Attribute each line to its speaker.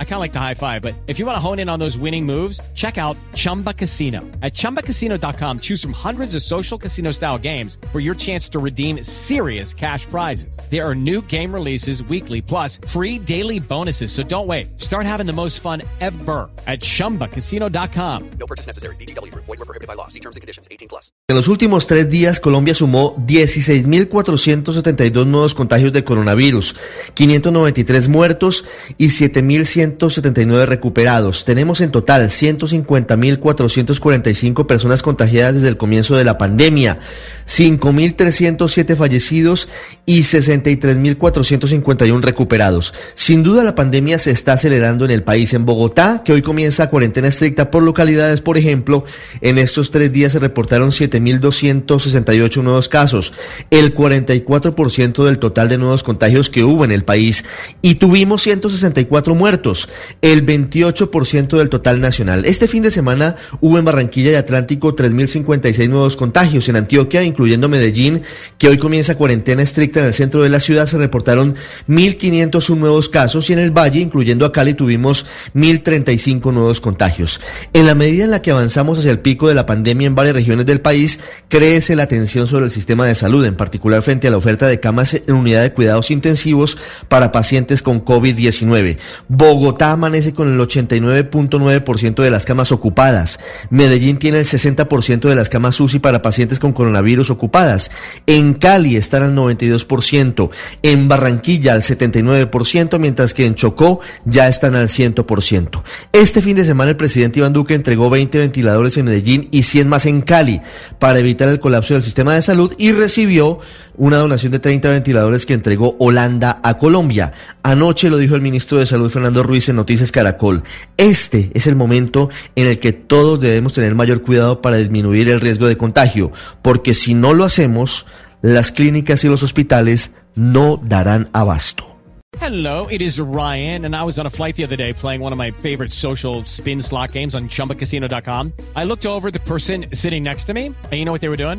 Speaker 1: I kind of like the high five, but if you want to hone in on those winning moves, check out Chumba Casino. At ChumbaCasino.com, choose from hundreds of social casino style games for your chance to redeem serious cash prizes. There are new game releases weekly, plus free daily bonuses. So don't wait. Start having the most fun ever at ChumbaCasino.com.
Speaker 2: No purchase necessary. BGW. Void were prohibited by law. See terms and conditions. 18 plus.
Speaker 3: En los últimos tres días, Colombia sumó 16.472 nuevos contagios de coronavirus. 593 muertos y 7.179 recuperados. Tenemos en total 150.445 personas contagiadas desde el comienzo de la pandemia, 5.307 fallecidos y 63.451 recuperados. Sin duda la pandemia se está acelerando en el país. En Bogotá, que hoy comienza cuarentena estricta por localidades, por ejemplo, en estos tres días se reportaron 7.268 nuevos casos, el 44% del total de nuevos contagios que hubo en el país y tuvimos 164 muertos, el 28% del total nacional. Este fin de semana hubo en Barranquilla y Atlántico 3.056 nuevos contagios. En Antioquia, incluyendo Medellín, que hoy comienza cuarentena estricta en el centro de la ciudad, se reportaron 1.501 nuevos casos y en el Valle, incluyendo a Cali, tuvimos 1.035 nuevos contagios. En la medida en la que avanzamos hacia el pico de la pandemia en varias regiones del país, crece la tensión sobre el sistema de salud, en particular frente a la oferta de camas en unidad de cuidados intensivos para pacientes con COVID-19. Bogotá amanece con el 89.9% de las camas ocupadas. Medellín tiene el 60% de las camas UCI para pacientes con coronavirus ocupadas. En Cali están al 92%. En Barranquilla al 79%, mientras que en Chocó ya están al 100%. Este fin de semana el presidente Iván Duque entregó 20 ventiladores en Medellín y 100 más en Cali para evitar el colapso del sistema de salud y recibió una donación de 30 ventiladores que entregó Holanda a Colombia. Anoche lo dijo el ministro de Salud Fernando Ruiz en Noticias Caracol. Este es el momento en el que todos debemos tener mayor cuidado para disminuir el riesgo de contagio, porque si no lo hacemos, las clínicas y los hospitales no darán abasto.
Speaker 1: Hello, it is Ryan, and I was on a flight the other day playing one of my favorite social spin slot games on chumbacasino.com. I looked over the person sitting next to me, and you know what they were doing?